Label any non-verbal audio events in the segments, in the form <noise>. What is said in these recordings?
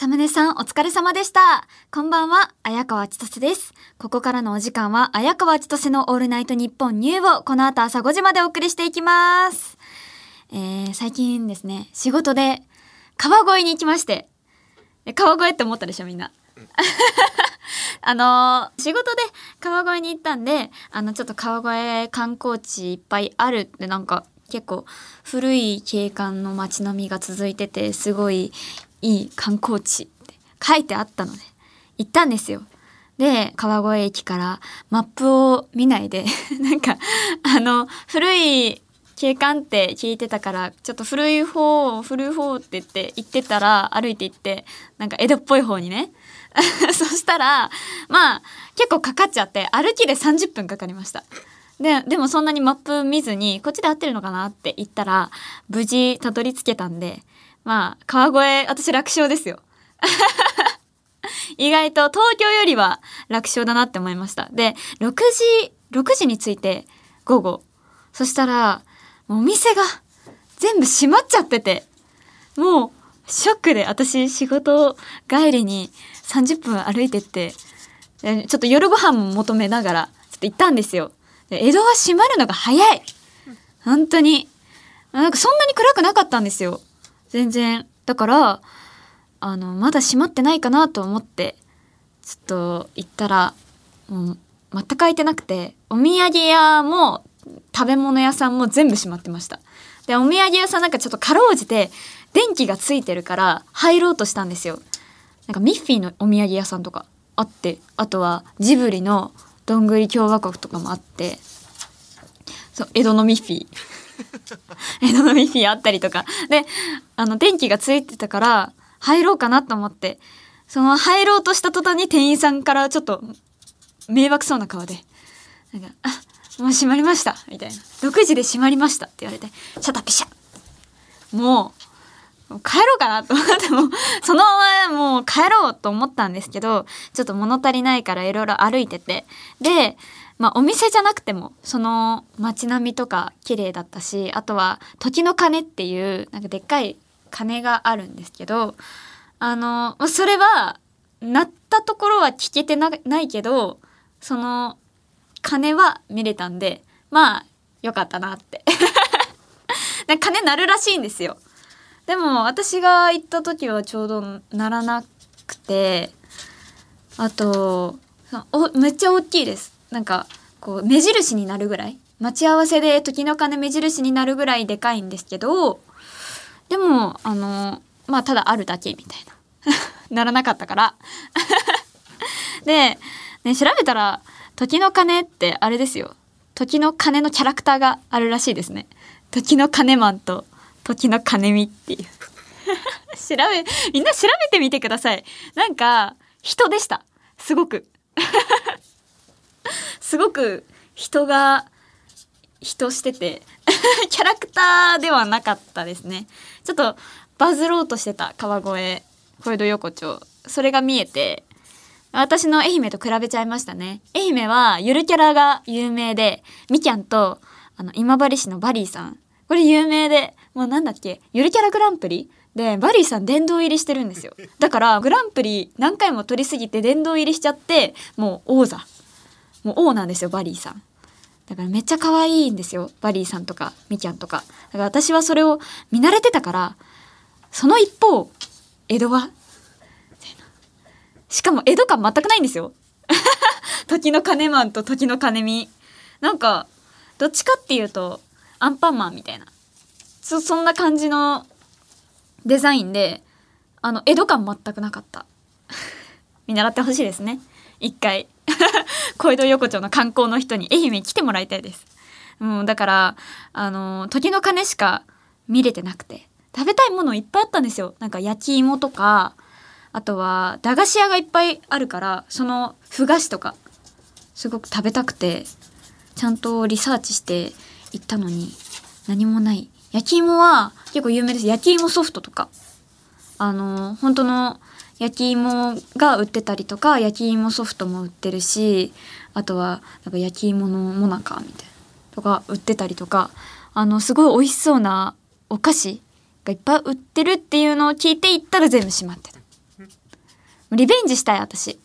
サムネさんお疲れ様でした。こんばんは、綾川千歳です。ここからのお時間は、綾川千歳のオールナイトニッポンニューをこの後朝5時までお送りしていきます。えー、最近ですね、仕事で川越に行きまして、え川越って思ったでしょみんな。<laughs> あのー仕事で川越に行ったんで、あの、ちょっと川越観光地いっぱいあるってなんか結構古い景観の街並みが続いてて、すごいいい観光地って書いてあったので、行ったんですよ。で、川越駅からマップを見ないで、<laughs> なんか、あの、古い景観って聞いてたから、ちょっと古い方、古い方って言って、行ってたら、歩いて行って、なんか江戸っぽい方にね。<laughs> そしたら、まあ、結構かかっちゃって、歩きで30分かかりました。で、でもそんなにマップ見ずに、こっちで合ってるのかなって言ったら、無事たどり着けたんで、まあ、川越、私楽勝ですよ。<laughs> 意外と東京よりは楽勝だなって思いました。で、6時、6時に着いて、午後。そしたら、お店が全部閉まっちゃってて、もう、ショックで、私仕事帰りに30分歩いてって、ちょっと夜ご飯も求めながら、ちょっと行ったんですよ。江戸は閉まるのが早い本当に。なんかそんなに暗くなかったんですよ。全然。だから、あの、まだ閉まってないかなと思って、ちょっと行ったら、もう全く開いてなくて、お土産屋も食べ物屋さんも全部閉まってました。で、お土産屋さんなんかちょっとかろうじて、電気がついてるから入ろうとしたんですよ。なんかミッフィーのお土産屋さんとかあって、あとはジブリのどんぐり共和国とかもあって、そう、江戸のミッフィー。<laughs> 江戸のミフィーあったりとか。で、あの、電気がついてたから、入ろうかなと思って、その入ろうとした途端に店員さんからちょっと、迷惑そうな顔で、なんか、あ、もう閉まりました、みたいな。6時で閉まりましたって言われて、シャタピシャもう、もう帰ろうかなと思っても、そのままもう帰ろうと思ったんですけど、ちょっと物足りないからいろいろ歩いてて。で、まあお店じゃなくても、その街並みとか綺麗だったし、あとは時の鐘っていう、なんかでっかい鐘があるんですけど、あの、まそれは、鳴ったところは聞けてなないけど、その、鐘は見れたんで、まあ、よかったなって。<laughs> で鐘鳴るらしいんですよ。でも私が行った時はちょうど鳴らなくてあとおめっちゃ大きいですなんかこう目印になるぐらい待ち合わせで時の鐘目印になるぐらいでかいんですけどでもあのまあただあるだけみたいな。<laughs> ならなかったから。<laughs> で、ね、調べたら時の鐘ってあれですよ。時の鐘のキャラクターがあるらしいですね。時の鐘マンと時の鐘見っていう。<laughs> 調べみんな調べてみてください。なんか人でした。すごく。すごく人が人してて <laughs> キャラクターではなかったですね。ちょっとバズろうとしてた川越小江戸横丁。それが見えて私の愛媛と比べちゃいましたね。愛媛はゆるキャラが有名でみきゃんとあの今治市のバリーさん。これ有名でもうなんだっけゆるキャラグランプリ？でバリーさん殿堂入りしてるんですよ。だからグランプリ何回も取りすぎて殿堂入りしちゃってもう王座。もう王なんですよバリーさん。だからめっちゃ可愛いんですよバリーさんとかみきゃんとか。だから私はそれを見慣れてたからその一方江戸は？しかも江戸感全くないんですよ。<laughs> 時の鐘マンと時の鐘見。なんかどっちかっていうとアンパンマンみたいな。そそんな感じのデザインであの江戸感全くなかった。<laughs> 見習ってほしいですね。一回。<laughs> 小江戸横丁の観光の人に愛媛に来てもらいたいです。もうだからあの時の鐘しか見れてなくて。食べたいものいっぱいあったんですよ。なんか焼き芋とかあとは駄菓子屋がいっぱいあるからそのふ菓子とかすごく食べたくてちゃんとリサーチして行ったのに何もない。焼き芋は結構有名です。焼き芋ソフトとか。あの本当の焼き芋が売ってたりとか焼き芋ソフトも売ってるしあとはなんか焼き芋のモナカみたいなとか売ってたりとかあのすごい美味しそうなお菓子がいっぱい売ってるっていうのを聞いて行ったら全部閉まってたリベンジしたい、私。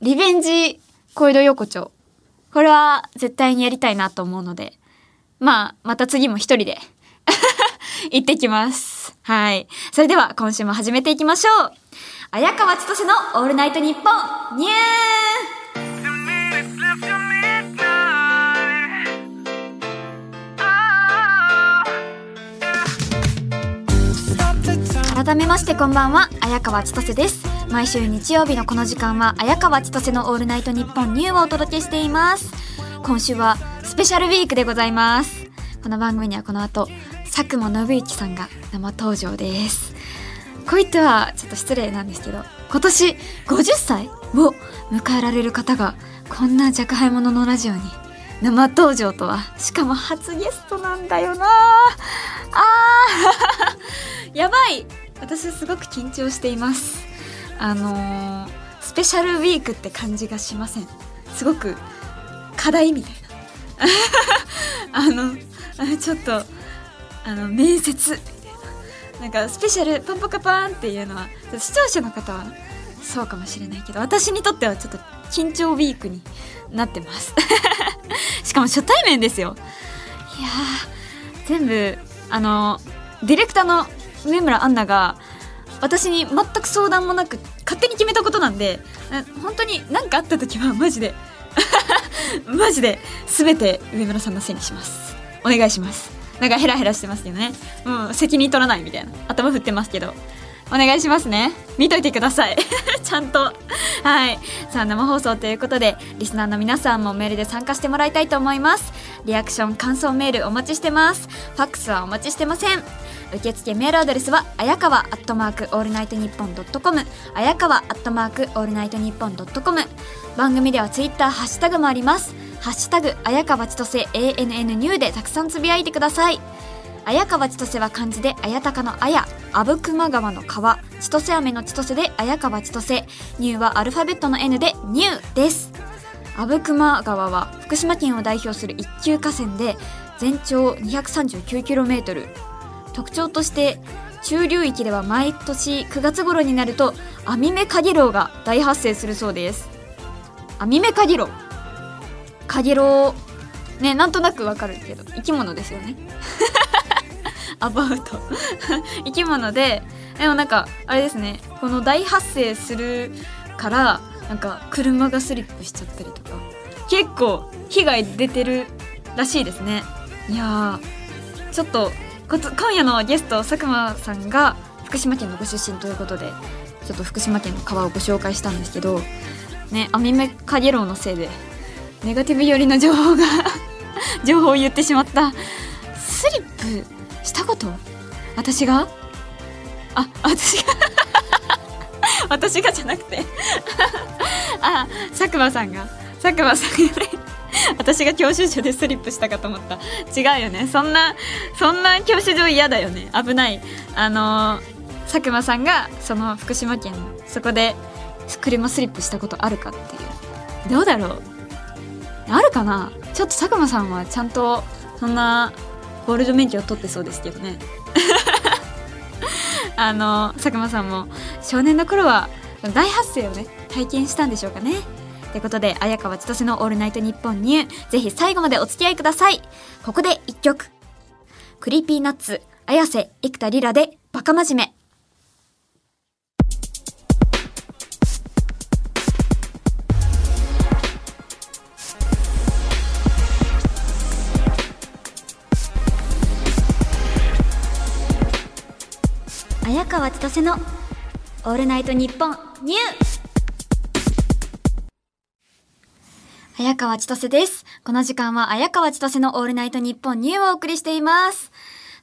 リベンジ、小江戸横丁。これは絶対にやりたいなと思うので、まあ、また次も一人で <laughs> 行ってきます。はい。それでは今週も始めていきましょう。綾川千歳のオールナイトニッポン。ニュー改めましてこんばんは綾川千歳です。毎週日曜日のこの時間は綾川千歳のオールナイトニッポンニューをお届けしています。今週はスペシャルウィークでございます。この番組にはこの後佐久間信之さんが生登場です。こう言ってはちょっと失礼なんですけど今年50歳を迎えられる方がこんな若輩者のラジオに生登場とはしかも初ゲストなんだよな。あー <laughs> やばい。私すごく緊張しています。あのースペシャルウィークって感じがしません。すごく課題みたいな。<laughs> あのちょっとあの面接なんかスペシャルパンパカパンっていうのは視聴者の方はそうかもしれないけど私にとってはちょっと緊張ウィークになってます。<laughs> しかも初対面ですよ。いや全部あのディレクターの上村アンナが私に全く相談もなく勝手に決めたことなんで本当に何かあった時はマジで <laughs> マジで全て上村さんのせいにします。お願いします。なんかヘラヘラしてますけどね。もう責任取らないみたいな。頭振ってますけど。お願いしますね。見といてください。<laughs> ちゃんと。はい。さあ生放送ということでリスナーの皆さんもメールで参加してもらいたいと思います。リアクション感想メールお待ちしてます。ファックスはお待ちしてません。受付メールアドレスはあやかわアットマークオールナイトニッポンドットコムあやかわアットマークオールナイトニッポンドットコム番組ではツイッターハッシュタグもあります。ハッシュタグあやかわちとせ ANN ニューでたくさんつぶやいてください。綾川千歳は漢字で綾鷹の綾阿武隈川の川千歳飴の千歳で綾川千歳ニューはアルファベットの N でニューです。阿武隈川は福島県を代表する一級河川で全長 239km 特徴として中流域では毎年9月頃になるとアミメカゲロウが大発生するそうです。アミメカゲロウカゲロウねなんとなくわかるけど生き物ですよね。アバウト生き物ででもなんかあれですねこの大発生するからなんか車がスリップしちゃったりとか結構被害出てるらしいですね。いやちょっと今夜のゲスト佐久間さんが福島県のご出身ということでちょっと福島県の川をご紹介したんですけどねアミメカゲロウのせいでネガティブ寄りの情報が <laughs> 情報を言ってしまった。スリップしたこと？私が？あ私が？<laughs> 私がじゃなくて。<laughs> あ佐久間さんが。佐久間さんがね。私が教習所でスリップしたかと思った。違うよね。そんなそんな教習所嫌だよね。危ない。あのー佐久間さんがその福島県そこで車スリップしたことあるかっていう。どうだろう？あるかな？ちょっと佐久間さんはちゃんとそんなゴールド免許を取ってそうですけどね。<laughs> あの佐久間さんも少年の頃は大発生をね体験したんでしょうかね。ということで綾川千歳の「オールナイトニッポンニュー」ぜひ最後までお付き合いください。ここで一曲。クリーピーナッツ綾瀬生田リラでバカ真面目。川千歳の「オールナイトニッポンニュー」綾川千歳です。この時間は綾川千歳のオールナイトニッポンニューをお送りしています。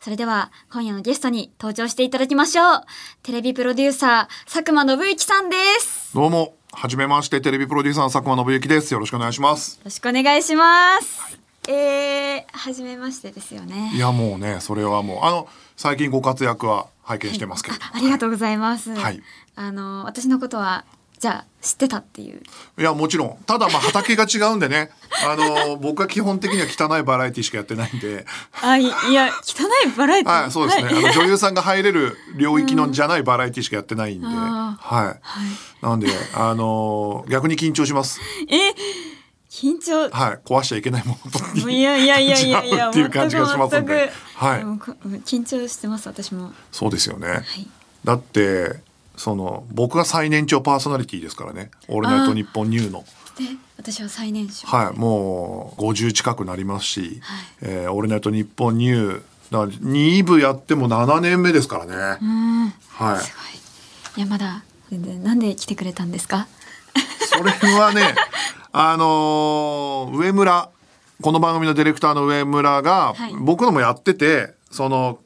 それでは今夜のゲストに登場していただきましょう。テレビプロデューサー佐久間信之さんです。どうも、はじめまして、テレビプロデューサーの佐久間信之です。よろしくお願いしますよ。ろしくお願いします。えー、はじめましてですよね。いや、もうね、それはもう、あの、最近ご活躍は拝見してますけれども。あありがとうございます。はい。あの私のことはじゃあ知ってたっていう。いやもちろん。ただまあ畑が違うんでね。あの僕は基本的には汚いバラエティしかやってないんで。あいいや汚いバラエティ？はいそうですね、はい。あの女優さんが入れる領域のじゃないバラエティしかやってないんで、あはい、なんであの逆に緊張します。え緊張。はい。壊しちゃいけないものといやいやいやいやいやっていう感じがしますんで。はい。緊張してます私も。そうですよね、はい。だってその僕が最年長パーソナリティですからね「オールナイトニッポンニューの」で私は最年少。はい。もう50近くなりますしはい「えーオールナイトニッポンニュー」だから2部やっても7年目ですからね、うん。はい。すごい。いやまだ全然なんで来てくれたんですか？それはねあのー上村この番組のディレクターの上村が、はい。僕のもやっててその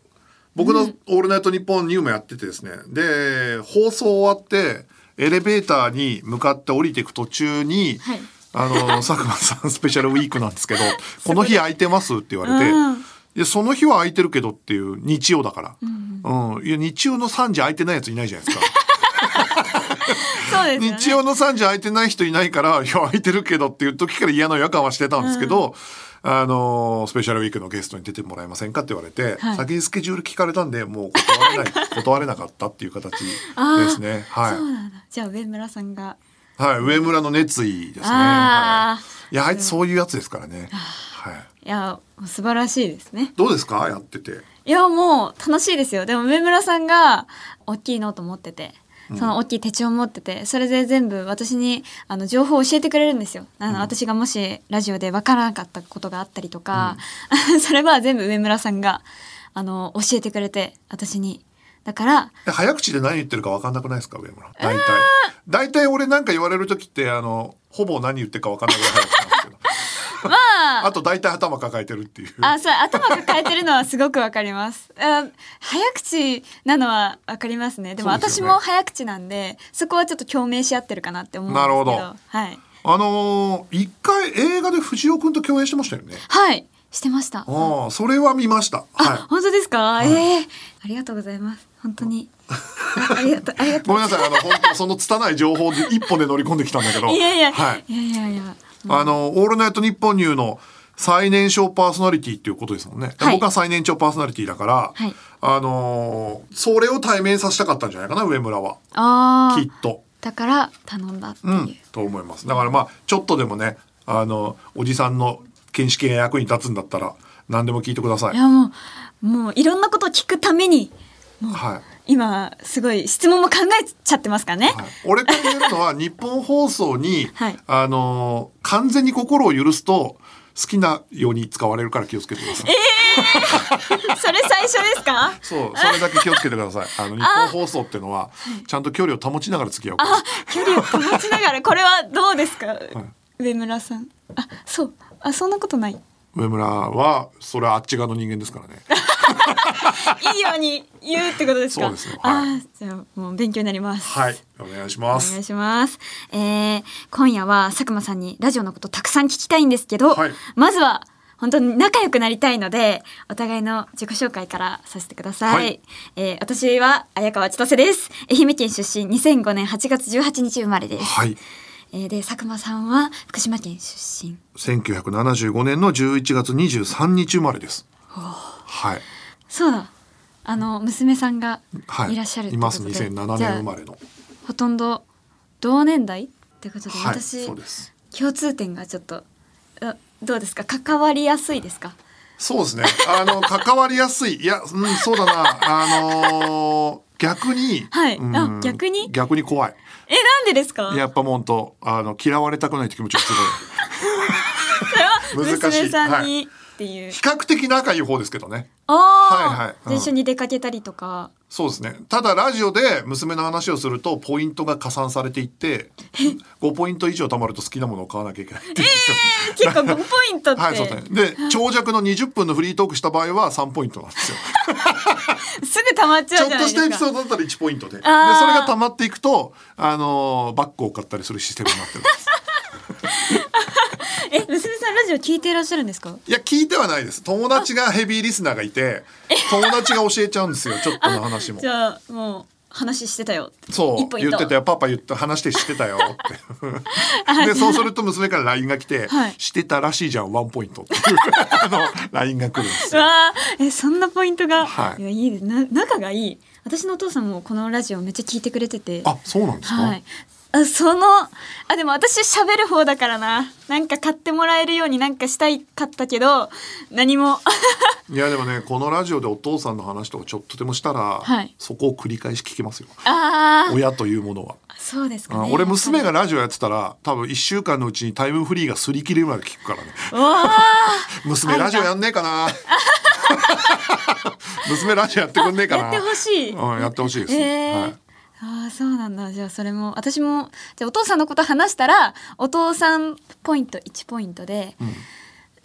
僕の「オールナイトニッポンニュー」もやっててですね。で放送終わってエレベーターに向かって降りていく途中に、はい。あの <laughs> 佐久間さんスペシャルウィークなんですけど「この日空いてます?」って言われてうん「いやその日は空いてるけど」っていう日曜だから、うんいや日曜の3時空いてないやついないじゃないですか。そうですよね。日曜の3時空いてない人いないから「いや空いてるけど」っていう時から嫌な予感はしてたんですけど、あのースペシャルウィークのゲストに出てもらえませんかって言われて、はい。先にスケジュール聞かれたんでもう断れない断れなかったっていう形ですね。はい、じゃあ上村さんが。はい、上村の熱意ですね。はい、いやあいつそういうやつですからね。はい、いや素晴らしいですね。どうですか？やってて。いやもう楽しいですよ。でも上村さんが大きいノート持っててその大きい手帳持っててそれで全部私にあの情報を教えてくれるんですよあの、私がもしラジオで分からなかったことがあったりとか、<laughs> それは全部上村さんがあの教えてくれて私にだからで早口で何言ってるか分かんなくないですか上村？大体。大体俺なんか言われる時ってあのほぼ何言ってるか分かんないぐらい早口なんですけど。まああと大体頭抱えてるっていう。あ、そう、頭抱えてるのはすごくわかります。あ <laughs> 早口なのはわかりますね。でも私も早口なんで、そこはちょっと共鳴し合ってるかなって思うんですけど。なるほどはい。あのー一回映画で藤尾くんと共演してましたよね？はい。してました。ああ、それは見ました。あ、は本当ですか、ええありがとうございます。本当に。あ <laughs> ありがとう、ありがい。とう。ごめんなさい、あの、本当その拙い情報で一本で乗り込んできたんだけど。いやいや、はい。いやいやいや。あの、オールナイトニッポンニューの最年少パーソナリティっていうことですもんね。はい僕は最年長パーソナリティだから、はいあのーそれを対面させたかったんじゃないかな、上村は。ああ。きっと。だから頼んだっていう。うん、と思います。だからまあ、ちょっとでもね、あの、おじさんの見識が役に立つんだったら、何でも聞いてください。いやもう、もういろんなことを聞くために、はい。今すごい質問も考えちゃってますからね。はい、俺から言えるのは日本放送に、はいあのー完全に心を許すと好きなように使われるから気をつけてください。<laughs> それ最初ですか？そう、それだけ気をつけてください。あの日本放送っていうのはちゃんと距離を保ちながら付き合う。あ、距離を保ちながら、これはどうですか、上村さん。あ、そう。あ、そんなことない。上村はそれはあっち側の人間ですからね。<laughs> いいように言うってことですか？そうですよはいあ、じゃあもう勉強になります。はい、お願いしおます。願いします。えー、今夜は佐久間さんにラジオのことたくさん聞きたいんですけど、はいまずは本当に仲良くなりたいので、お互いの自己紹介からさせてください。はいえー私は綾川千歳です。愛媛県出身、2005年8月18日生まれです。はい。えーで佐久間さんは福島県出身。1975年の11月23日生まれです。はい。そうだ。あの娘さんがはい。いらっしゃるっています。ことで、2007じゃあ年生まれの。ほとんど同年代ってことで、はい。私。共通点がちょっとあどうですか？関わりやすいですか？そうですね。あの、<laughs> 関わりやすい。いや、うん、そうだな。あのー逆に、はいうんあ逆に？逆に怖い。えなんでですか？やっぱもうと、あの、嫌われたくないって気持ちがす <laughs> それは <laughs> 難しい娘さんにっていう。比較的仲いい方ですけどね。ああ、はいはいうん一緒に出かけたりとかそうですね。ただラジオで娘の話をするとポイントが加算されていって、<laughs> 5ポイント以上貯まると好きなものを買わなきゃいけないっていう。結構5ポイントって、<laughs> はい、そうですね。で、長尺の20分のフリートークした場合は3ポイントなんですよ。<laughs> すぐ溜まっちゃちょっうじゃないですかとしたエピソードだったら1ポイントで。で、それが溜まっていくと、あのーバッグを買ったりするシステムになってるんです。え娘さんラジオ聞いていらっしゃるんですか？いや、聞いてはないです。友達がヘビーリスナーがいて、友達が教えちゃうんですよ、ちょっとの話も。<laughs> じ。ゃあもう話してたよ。そう言ってたよ。パパ言って話してしてたよって。<laughs> でそうすると娘から LINE が来て、はい。してたらしいじゃんワンポイントっていう。<laughs> あの LINE が来るんですわーえそんなポイントが、はいやいいです。な仲がいい。私のお父さんもこのラジオめっちゃ聞いてくれてて。あそうなんですか、はいあそのあでも私喋る方だからな。なんか買ってもらえるようになんかしたいかったけど何も。<laughs> いやでもねこのラジオでお父さんの話とかちょっとでもしたら、はい。そこを繰り返し聞きますよ。親というものは。そうですかね。あ俺娘がラジオやってたら多分1週間のうちにタイムフリーが擦り切れるまで聞くからね。<laughs> 娘ラジオやんねえかな。<laughs> 娘ラジオやってくんねえかな。ーやってほしい。うん、やってほしいです、えー。はい、ああそうなんだ。じゃあそれも私もじゃあお父さんのこと話したらお父さんポイント1ポイントで、うん。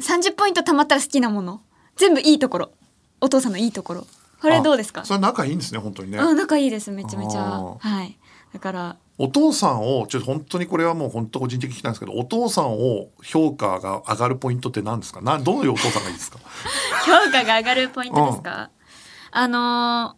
30ポイント貯まったら好きなもの。全部いいところ。お父さんのいいところ。これどうですか？あそれ仲いいんですね本当にね。あ仲いいです。めちゃめちゃ。あはい。だからお父さんをちょっと本当にこれはもう本当個人的に聞きたいんですけどお父さんを評価が上がるポイントって何ですか？などういうお父さんがいいですか？<laughs> 評価が上がるポイントですか、あのー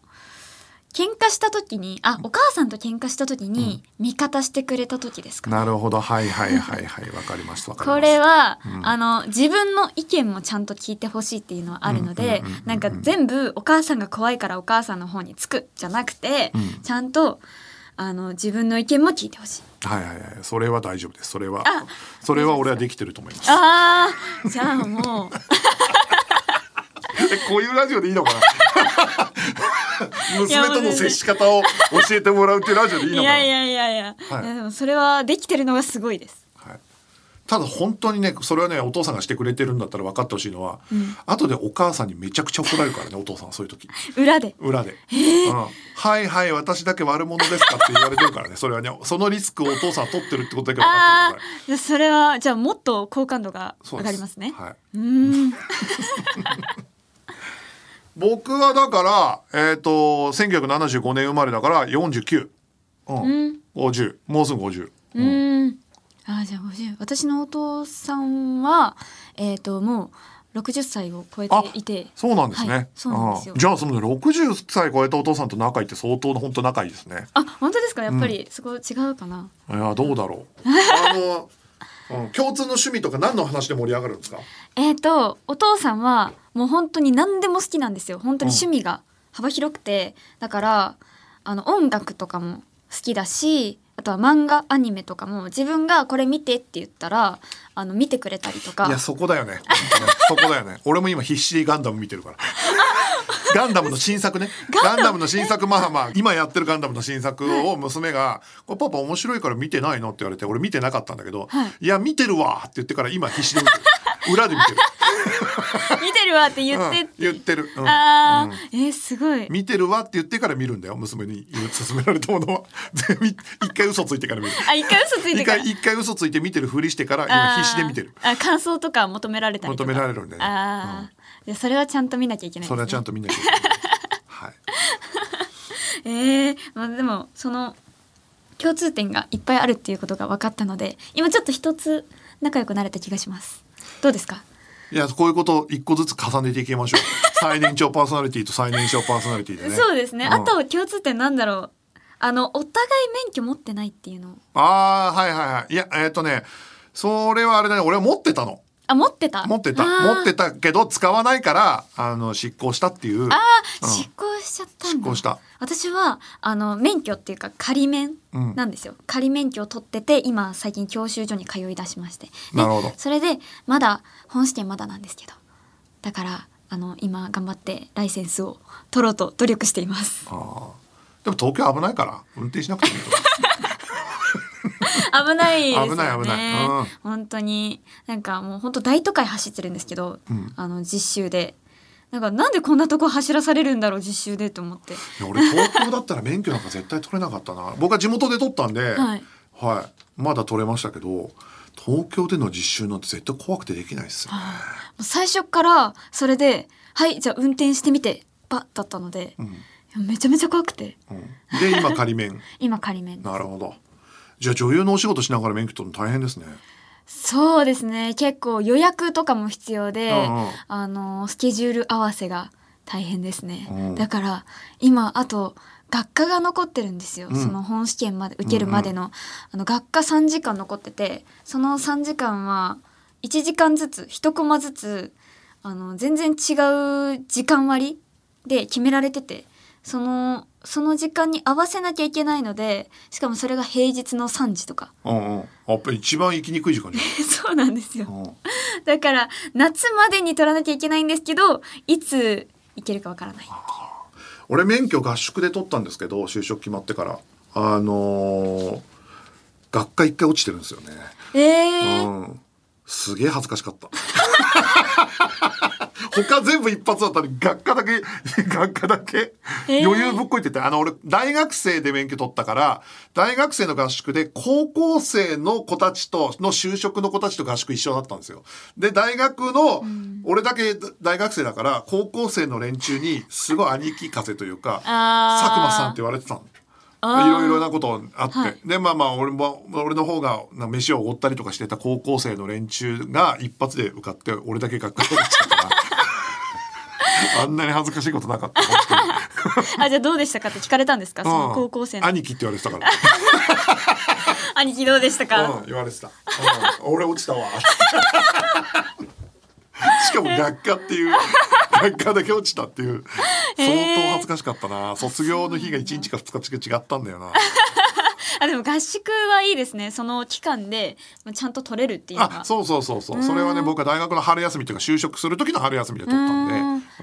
喧嘩した時にあお母さんと喧嘩した時に味方してくれた時ですかね。なるほど。はいはいはいはい。わかりましたわかりますこれは、うん。あの自分の意見もちゃんと聞いてほしいっていうのはあるのでうんうんなんか全部お母さんが怖いからお母さんの方につくじゃなくて、うん。ちゃんとあの自分の意見も聞いてほしい。はいはいはい。それは大丈夫です。それはあそれは俺はできてると思います。あーじゃあもう。えこういうラジオでいいのかな？<laughs> 娘との接し方を教えてもらうっていうラジオでいいいのかな？やいやいやいや,、はい。い、やでもそれはできてるのがすごいです。はい、ただ本当にねそれはねお父さんがしてくれてるんだったら分かってほしいのは、後でお母さんにめちゃくちゃ怒られるからねお父さんはそういう時。裏で。裏で、うん「はいはい私だけ悪者ですか?」って言われてるからねそれはねそのリスクをお父さんは取ってるってことだけ分かあってくださいあそれはじゃあもっと好感度が上そうでがりますね。はい、うーん僕はだからえっ、と1975年生まれだから49、うん。うん。50もうすぐ50、うーん。あーじゃあ50私のお父さんはえっ、ともう60歳を超えていて。そうなんですね、はいそうなんですよ。あじゃあその60歳超えたお父さんと仲いいって相当本当仲いいですね。あ本当ですか？やっぱりそこ違うかな、いやどうだろう。<laughs> あの、うん、共通の趣味とか何の話で盛り上がるんですか？えっ、とお父さんはもう本当に何でも好きなんですよ。本当に趣味が幅広くて。だからあの音楽とかも好きだしあとは漫画アニメとかも自分がこれ見てって言ったらあの見てくれたりとか。いやそこだよね。<laughs> そこだよね。俺も今必死でガンダム見てるから。<laughs> ガンダムの新作ね。ガンダムの新作まあまあ今やってるガンダムの新作を娘が「これパパ面白いから見てないの?」って言われて俺見てなかったんだけど「はい。いや見てるわ」って言ってから今必死で見てる裏で見てる。<laughs> 見てるわって言ってうん言ってる、うん。あうん。ーえーすごい。見てるわって言ってから見るんだよ娘に。勧められたものは。全 <laughs> 部一回嘘ついてから見る。あ一回嘘ついてから。一回一回嘘ついて見てるふりしてから今必死で見てる。あーあ感想とか求められたりとか。求められるんだよね。ああ、じゃあそれはちゃんと見なきゃいけないそれはちゃんと見なきゃいけないはい。<laughs> えー、まあでもその共通点がいっぱいあるっていうことが分かったので今ちょっと一つ仲良くなれた気がしますどうですか？いやこういうことを一個ずつ重ねていきましょう。<laughs> 最年長パーソナリティと最年少パーソナリティでね。そうですね、ん。あと共通点なんだろう。あのお互い免許持ってないっていうの。ああはいはいはい。いやえっ、とねそれはあれだね。俺は持ってたのあ持ってた？持ってた。持ってたけど使わないからあの執行したっていう。あうん。ー執行しちゃったんだ。執行した。私はあの免許っていうか仮免うん。なんですよ、仮免許を取ってて今最近教習所に通い出しまして。でなるほど。それでまだ本試験まだなんですけど。だからあの今頑張ってライセンスを取ろうと努力しています。あー。でも東京危ないから運転しなくてもいいと <laughs> <laughs> 危ないですよね。危ない危ない。うん。本当になんかもう本当大都会走ってるんですけど、うん。あの実習で。なんかなんでこんなとこ走らされるんだろう実習でと思って。俺東京だったら免許なんか絶対取れなかったな。僕は地元で取ったんで、はい。はい。まだ取れましたけど東京での実習なんて絶対怖くてできないですよね、もう最初からそれで「はいじゃあ運転してみて」バッだったので、うん。めちゃめちゃ怖くて。うん、で今仮免。<laughs> 今仮免なるほどじゃあ女優のお仕事しながら免許取るの大変ですね。そうですね。結構予約とかも必要で、うんうん。あのスケジュール合わせが大変ですね、うん。だから今あと学科が残ってるんですよ、うん。その本試験まで受けるまでの,、あの学科3時間残っててその3時間は1時間ずつ1コマずつあの全然違う時間割で決められててそのその時間に合わせなきゃいけないのでしかもそれが平日の3時とか。うんうん。やっぱり一番行きにくい時間じ <laughs> そうなんですよ。うん。だから夏までに取らなきゃいけないんですけどいつ行けるかわからない俺免許合宿で取ったんですけど就職決まってから。あのー学科一回落ちてるんですよね、えー。うん。すげえ恥ずかしかった <laughs> 他全部一発だったのに学科だけ <laughs> 学科だけえー。余裕ぶっこいてて、あの俺大学生で免許取ったから大学生の合宿で高校生の子たちとの就職の子たちと合宿一緒だったんですよ。で大学の、俺だけ大学生だから高校生の連中にすごい兄貴風というか佐久間さんって言われてたの。いろいろなことあって、はい。でまあまあ俺も俺の方がな飯をおごったりとかしてた高校生の連中が一発で受かって俺だけ学校に落ちたから <laughs> あんなに恥ずかしいことなかった <laughs> あじゃあどうでしたかって聞かれたんですか？その高校生兄貴って言われてたから、<laughs> 兄貴どうでしたか、うん、言われてた、うん。俺落ちたわ <laughs> しかも学科っていう学科だけ落ちたっていう相当恥ずかしかったな。卒業の日が1日か2日違ったんだよな。<laughs> あでも合宿はいいですね。その期間でまあちゃんと取れるっていうあそうそうそうそう。それはね僕は大学の春休みというか就職する時の春休みで取ったんで、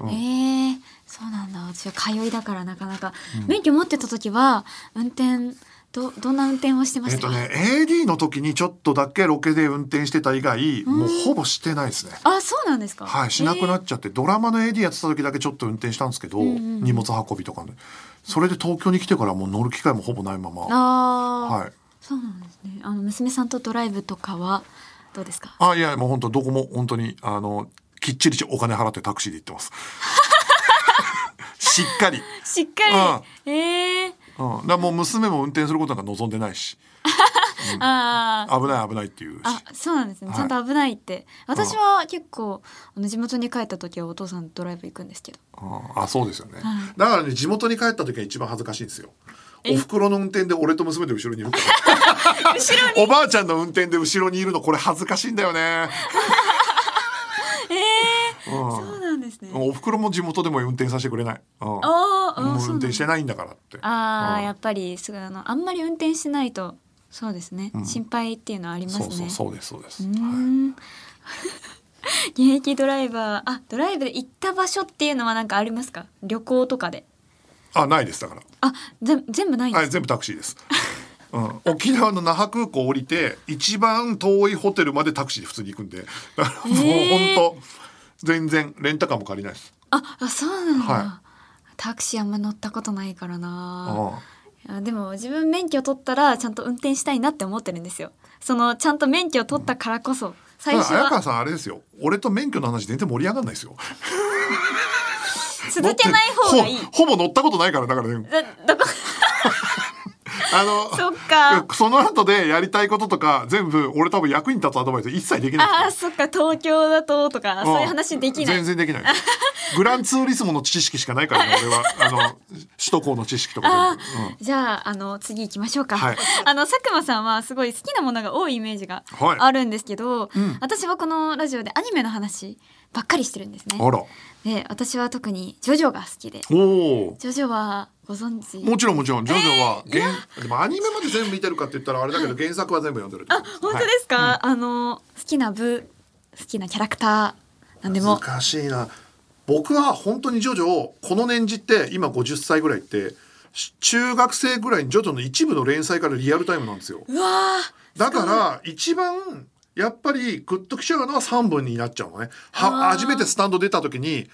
うん。へえそうなんだ。私は通いだからなかなか、免許持ってた時は運転どどんな運転をしてました？か、えっとね AD の時にちょっとだけロケで運転してた以外もうほぼしてないですね。あそうなんですか？はい、しなくなっっちゃってドラマの AD やってた時だけちょっと運転したんですけど、んうん荷物運びとかでそれで東京に来てからもう乗る機会もほぼないまま、あー、はい、そうなんですね。あの娘さんとドライブとかはどうですか？あいやもう本当どこも本当にあのきっちりお金払ってタクシーで行ってます。<laughs> しっかり、しっかり。ええうん、だもう娘も運転することなんか望んでないし。<laughs> あー。危ない危ないっていうし。あそうなんですね、はい。ちゃんと危ないって。私は結構あの地元に帰った時はお父さんドライブ行くんですけど。ああそうですよね、はい。だからね地元に帰った時が一番恥ずかしいんですよ。え？お袋の運転で俺と娘で後ろにいるか。ら <laughs> 後ろに？<laughs> おばあちゃんの運転で後ろにいるのこれ恥ずかしいんだよね、ええうんなんですね。お袋も地元でも運転させてくれない、うん。あーあもう運転してないんだからって。あーうん。やっぱりすあのあんまり運転しないとそうですね、うん。心配っていうのはありますね。そうそうそうですそうです、<laughs> 現役ドライバーあドライブで行った場所っていうのは何かありますか？旅行とかで。あないですだから。あぜ全部ないんですはい全部タクシーです、<laughs> うん、沖縄の那覇空港降りて一番遠いホテルまでタクシーで普通に行くんで。<laughs> もう本当全然レンタカーも借りないです。ああそうなんだ、はタクシーあんま乗ったことないからな。あでも自分免許取ったらちゃんと運転したいなって思ってるんですよ。そのちゃんと免許取ったからこそ最初は。綾川さんあれですよ。俺と免許の話全然盛り上がんないですよ。続けない方がいい。ほほぼ乗ったことないからだからね。だどこ？あのそっか。その後でやりたいこととか全部俺多分役に立つアドバイス一切できないあーですそっか。東京だととかうん。そういう話できない。全然できない。<laughs> グランツーリスモの知識しかないからね <laughs> 俺は。あの首都高の知識とかじゃああの次行きましょうか、はい。あの佐久間さんはすごい好きなものが多いイメージがはい。あるんですけど、うん。私はこのラジオでアニメの話ばっかりしてるんですね。あら。で私は特にジョジョが好きで。おおジョジョはご存知？もちろんもちろん。ジョジョは原、でもアニメまで全部見てるかって言ったらあれだけど原作は全部読んでるってあ本当ですか、あの好きな部好きなキャラクターなんでも。難しいな。僕は本当にジョジョをこの年次って今50歳ぐらいってし中学生ぐらいにジョジョの一部の連載からリアルタイムなんですよ。だから一番やっぱりグッときちゃうのは3本になっちゃうのね。初めてスタンド出た時に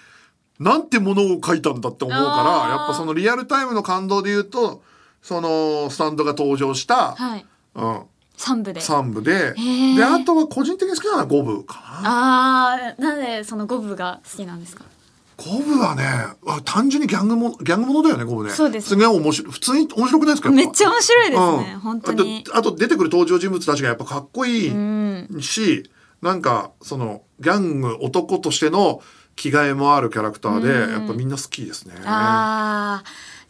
なんてものを書いたんだって思うからやっぱそのリアルタイムの感動で言うとそのスタンドが登場した、はい。うん、三部で。3部で。ー。であとは個人的に好きなのは5部かな。あーなんでその五部が好きなんですか？5部はねあ単純にギャングものギャングものだよね5部ね。そうです。すげえ面白い。普通に面白くないですかめっちゃゃ面白いですね、本当に。あとあと出てくる登場人物たちがやっぱかっこいい、うん。しなんかそのギャング男としての着替えもあるキャラクターで、うん。やっぱみんな好きですね。あ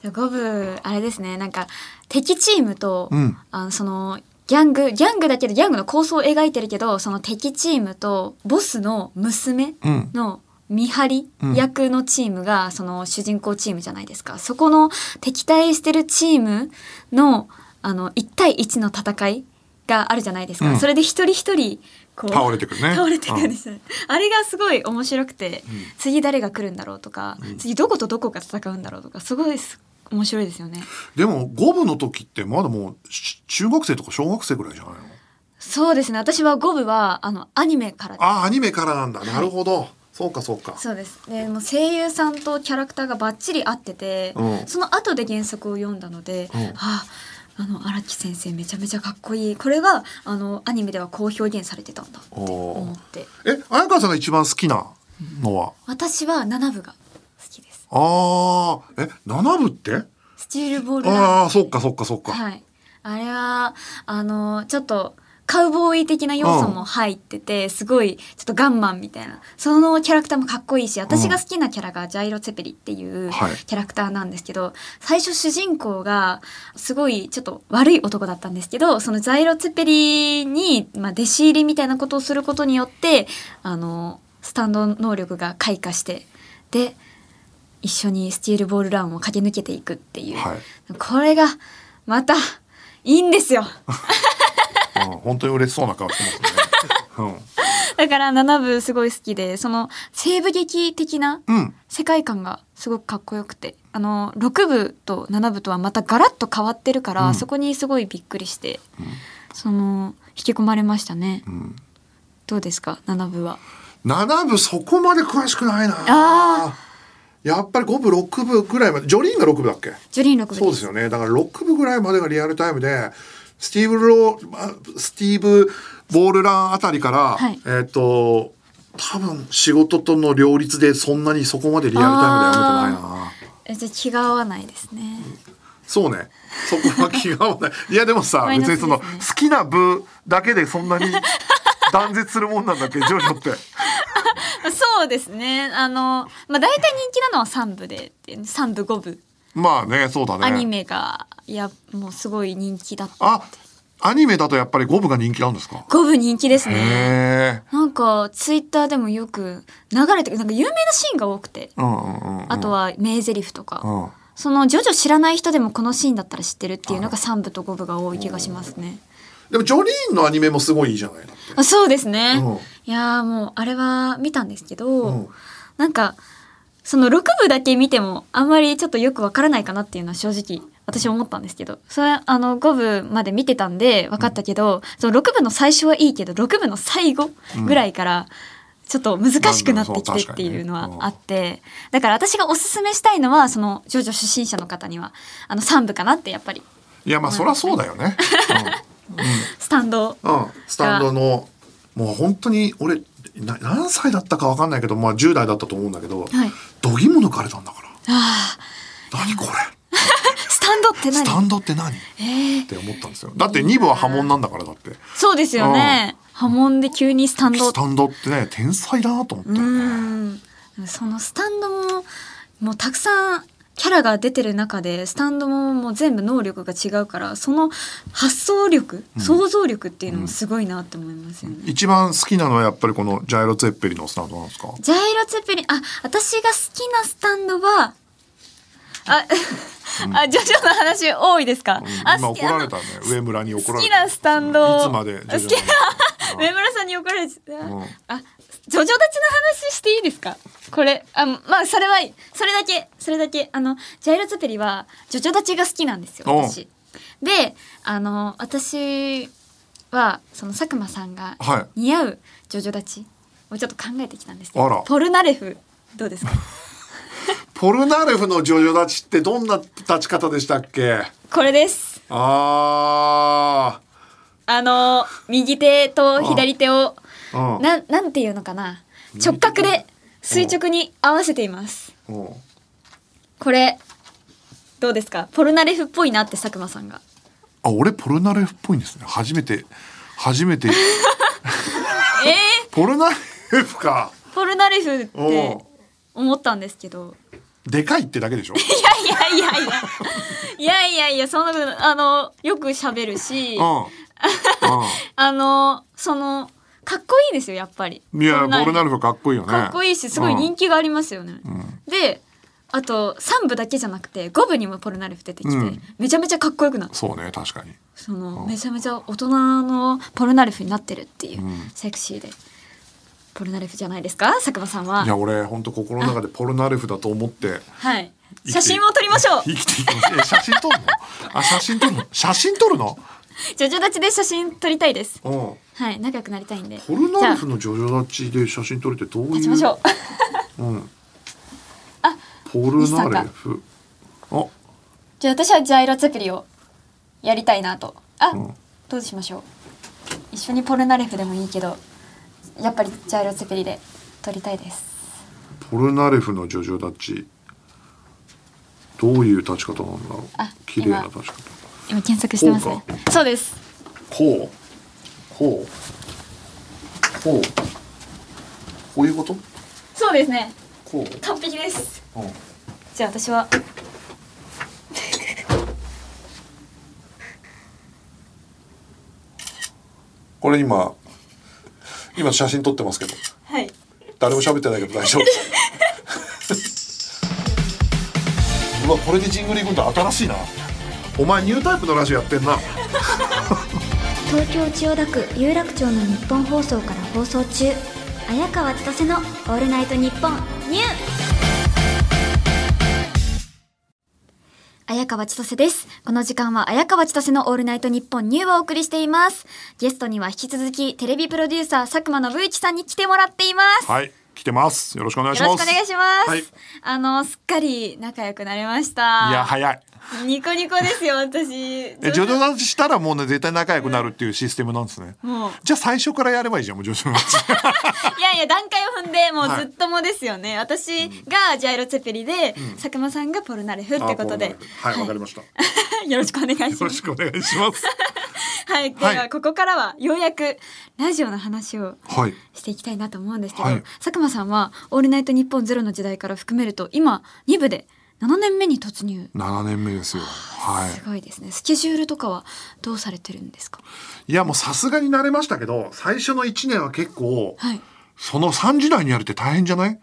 ー。五部あれですね。なんか敵チームと、うん。あのそのギャングギャングだけどギャングの構想を描いてるけどその敵チームとボスの娘うん。の見張り役のチームがその主人公チームじゃないですか、そこの敵対してるチームのあの1対1の戦いがあるじゃないですか、うん。それで一人一人こう倒れてくるね。倒れてくるんです、あれがすごい面白くて、次誰が来るんだろうとか、次どことどこが戦うんだろうとかすごいす面白いですよね。でも五部の時ってまだもうし中学生とか小学生ぐらいじゃないの？そうですね。私は5部はあのアニメからあアニメからなんだ。なるほど、そうかそうか。そうです。でもう声優さんとキャラクターがバッチリ合ってて、うん。その後で原作を読んだので、うん。あああの荒木先生めちゃめちゃかっこいい。これがあのアニメではこう表現されてたんだって思って。え綾川さんが一番好きなのは？私は7部が好きです。ああえ七部って？スチールボールああそっかそっかそっか、はい。あれはあのちょっとカウボーイ的な要素も入ってて、すごいちょっとガンマンみたいな。そのキャラクターもかっこいいし私が好きなキャラがジャイロ・ツェペリっていうはい。キャラクターなんですけど、最初主人公がすごいちょっと悪い男だったんですけどそのジャイロ・ツェペリに、まあ、弟子入りみたいなことをすることによってあのスタンド能力が開花してで一緒にスチールボールランを駆け抜けていくっていう、はい。これがまたいいんですよ。<laughs> うん、本当に嬉しそうな顔してますね。だから7部すごい好きでその西部劇的なうん、うん、世界観がすごくかっこよくてあの6部と7部とはまたガラッと変わってるから、うん。そこにすごいびっくりして、その引き込まれましたね、ん。どうですか？7部は。7部そこまで詳しくないな。あやっぱり5部6部ぐらいまでジョリーンが6部だっけ？ジョリーン6部そうですよね。だから6部ぐらいまでがリアルタイムでスティーブ・ローあスティール・ボール・ランあたりから、はい。えっ、と多分仕事との両立でそんなにそこまでリアルタイムでは読めてないな。えじゃあ気が合わないですね。そうね。そこは気が合わない。<laughs> いやでもさマイナス別にその、好きな部だけでそんなに <laughs> 断絶するもんなんだっけ？ジョジョって。<laughs> そうですね。あの、まあ、大体人気なのは3部で3部5部まあねそうだね。アニメがいやもうすごい人気だった。あアニメだとやっぱり5部が人気なんですか？5部人気ですね。なんかツイッターでもよく流れてなんか有名なシーンが多くて、うんうんうんうん。あとは名台詞とか、うん。そのジョジョ知らない人でもこのシーンだったら知ってるっていうのが3部と5部が多い気がしますね。でもジョリーンのアニメもすごいいいじゃない？あそうですね。うん。いやーもうあれは見たんですけど、うん。なんかその6部だけ見てもあんまりちょっとよくわからないかなっていうのは正直私思ったんですけど。それあの5部まで見てたんで分かったけど、その6部の最初はいいけど6部の最後ぐらいからちょっと難しくなってきてっていうのはあってだから私がおすすめしたいのはそのジョジョ初心者の方にはあの3部かなってやっぱり。いやまあそりゃそうだよね。スタンドうん、うん、スタンドのもう本当に俺な何歳だったかわかんないけどまあ10代だったと思うんだけど、はい度肝抜かれたんだから。あ何これ。ー <laughs> スタンドってスタ何ンドって何？っえ。ーて思ったんですよ。だって2部は波紋なんだからだって。そうですよね。波紋で急にスタンド。スタンドってね天才だなと思ったうよね。ん。そのスタンドももうたくさんキャラが出てる中でスタンドももう全部能力が違うからその発想力、想像力っていうのもすごいなって思いますよね。一番好きなのはやっぱりこのジャイロツェッペリのスタンドなんですか？ジャイロツェペリンあ私が好きなスタンドはあ、あジョジョの話多いですか、あ今怒られたね。上村に怒られた。好きなスタンドいつまで好きな上村さんに怒られちゃった、うん。あジョジョ立ちの話していいですか？これあまあそれはそれだけそれだけ。あのジャイロツェペリはジョジョ立ちが好きなんですよ私。であの私はその佐久間さんがはい。似合うジョジョ立ちをちょっと考えてきたんですけあら。どポルナレフどうですか？<laughs> ポルナレフのジョジョ立ちってどんな立ち方でしたっけ？これです。ああの右手と左手をあ、うん、ななんていうのかな？直角で垂直に合わせています。うん。これどうですか？ポルナレフっぽいなって佐久間さんが。あ、俺ポルナレフっぽいんですね。初めて、初めて、<laughs> え？ポルナレフか。ー、ポルナレフって思ったんですけど。でかいってだけでしょ？<laughs> いやいやいやいや。いやいやいやそんなことあのよく喋るし、うん。<laughs> あのそのかっこいいですよやっぱり。うんいやボルナルルフかっこいいよね。かっこいいしすごい人気がありますよね、うん。であと3部だけじゃなくて5部にもポルナレフ出てきて、うん。めちゃめちゃかっこよくなってそうね確かに。そのうん。めちゃめちゃ大人のポルナレフになってるっていう、うん。セクシーで。ポルナレフじゃないですか？佐久間さんは。いや俺本当心の中でポルナレフだと思って。はい。写真を撮りましょう。生きていきま写真撮るの？あ写真撮るの？写真撮るの？<laughs> ジョジョ立ちで写真撮りたいです。うん。はい仲良くなりたいんで。ポルナレじゃフのジョジョ立ちで写真撮るってどういうあ立ちましょう。<laughs> うん。あポルナレフ。あ。じゃあ私はジャイロツェペリをやりたいなと。あ、うん。どうしましょう。一緒にポルナレフでもいいけどやっぱりジャイロツェペリで撮りたいです。ポルナレフのジョジョ立ちどういう立ち方なんだろう。あ綺麗な立ち方今検索してますね。こそうです。こう。こう。こう。こういうこと？そうですね。こう、完璧です。うん、じゃあ私は。<laughs> これ今今写真撮ってますけど。はい。誰も喋ってないけど大丈夫。<laughs> うわこれでジングルいくんだ新しいなお前ニュータイプのラジオやってんな東京千代田区有楽町の日本放送から放送中綾川千歳の「オールナイトニッポンニュー」綾川千歳です。この時間は綾川千歳のオールナイトニッポンニューをお送りしています。ゲストには引き続きテレビプロデューサー佐久間信之さんに来てもらっています。はい来てます。よろしくお願いしよろますしくお願いします。はい。あの、すっかり仲良くなれました。いや早い。ニコニコですよ、私。えジョジョ。立ちしたらもうね絶対仲良くなるっていうシステムなんですね。もう、じゃあ最初からやればいいじゃんもうジョジョ立ちいやいや、段階を踏んで、もうはい。ずっともですよね。私がジャイロツェペリで、佐久間さんがポルナレフってことで。はいわかりました。よ <laughs> よろしくお願いします。ろしくお願いします。<laughs> はい。ではは、ここからは、ようやく、ラジオの話をはい。していきたいなと思うんですけど、はい。佐久間さんは「オールナイトニッポンゼロの時代から含めると今2部で7年目に突入。7年目ですよ。はい。すごいですね。スケジュールとかはどうされてるんですか？いやもうさすがに慣れましたけど最初の1年は結構はいその3時台にやるって大変じゃない？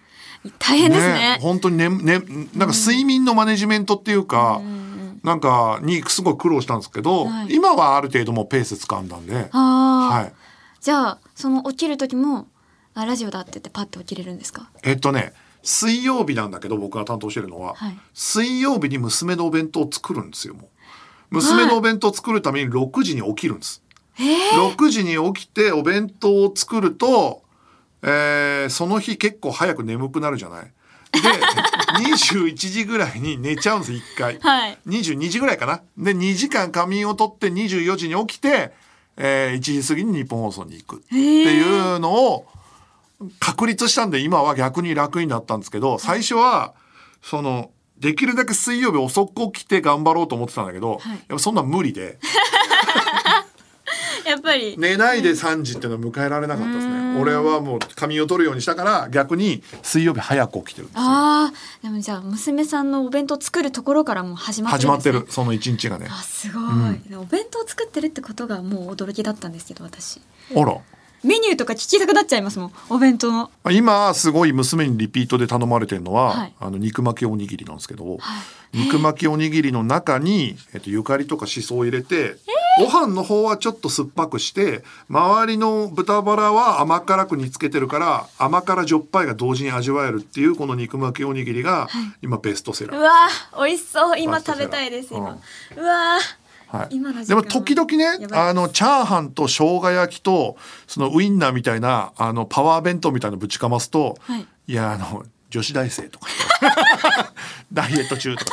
大変ですね。本当にねねなんか睡眠のマネジメントっていうか、うんうんなんかにすごい苦労したんですけど、はい。今はある程度もうペース掴んだんで、はい、じゃあその起きる時もあラジオだって言ってパッと起きれるんですか？えっとね水曜日なんだけど僕が担当してるのは、はい。水曜日に娘のお弁当を作るんですよもう。娘のお弁当を作るために6時に起きるんです、ええ6時に起きてお弁当を作ると、えーその日結構早く眠くなるじゃない？で <laughs> 21時ぐらいに寝ちゃうんです1回。はい22時ぐらいかな？で2時間仮眠を取って24時に起きて、えー1時過ぎに日本放送に行くっていうのを確立したんで今は逆に楽になったんですけど最初はそのできるだけ水曜日遅く起きて頑張ろうと思ってたんだけど、はいやっぱそんなん無理で。<laughs> <laughs> やっぱり、寝ないで3時っていうのは迎えられなかったですうん。ね。俺はもう仮眠を取るようにしたから逆に水曜日早く起きてるんですよ。ああでもじゃあ娘さんのお弁当作るところからもう始まって始まっるんですね。てる。その一日がね。あすごい、うん。お弁当作ってるってことがもう驚きだったんですけど私。あら。メニューとか聞きたくなっちゃいますもん。お弁当の。今すごい娘にリピートで頼まれてるのは、はい。あの肉巻きおにぎりなんですけど、はい。肉巻きおにぎりの中に、えっと、ゆかりとかしそを入れて、ご飯の方はちょっと酸っぱくして周りの豚バラは甘辛く煮つけてるから甘辛じょっぱいが同時に味わえるっていうこの肉巻きおにぎりが今ベストセラー。うわー美味しそう。今食べたいです今、うわはい、でも時々ねあのチャーハンと生姜焼きとそのウインナーみたいなあのパワー弁当みたいなのぶちかますと、はい。いやあの女子大生とか <laughs> ダイエット中とか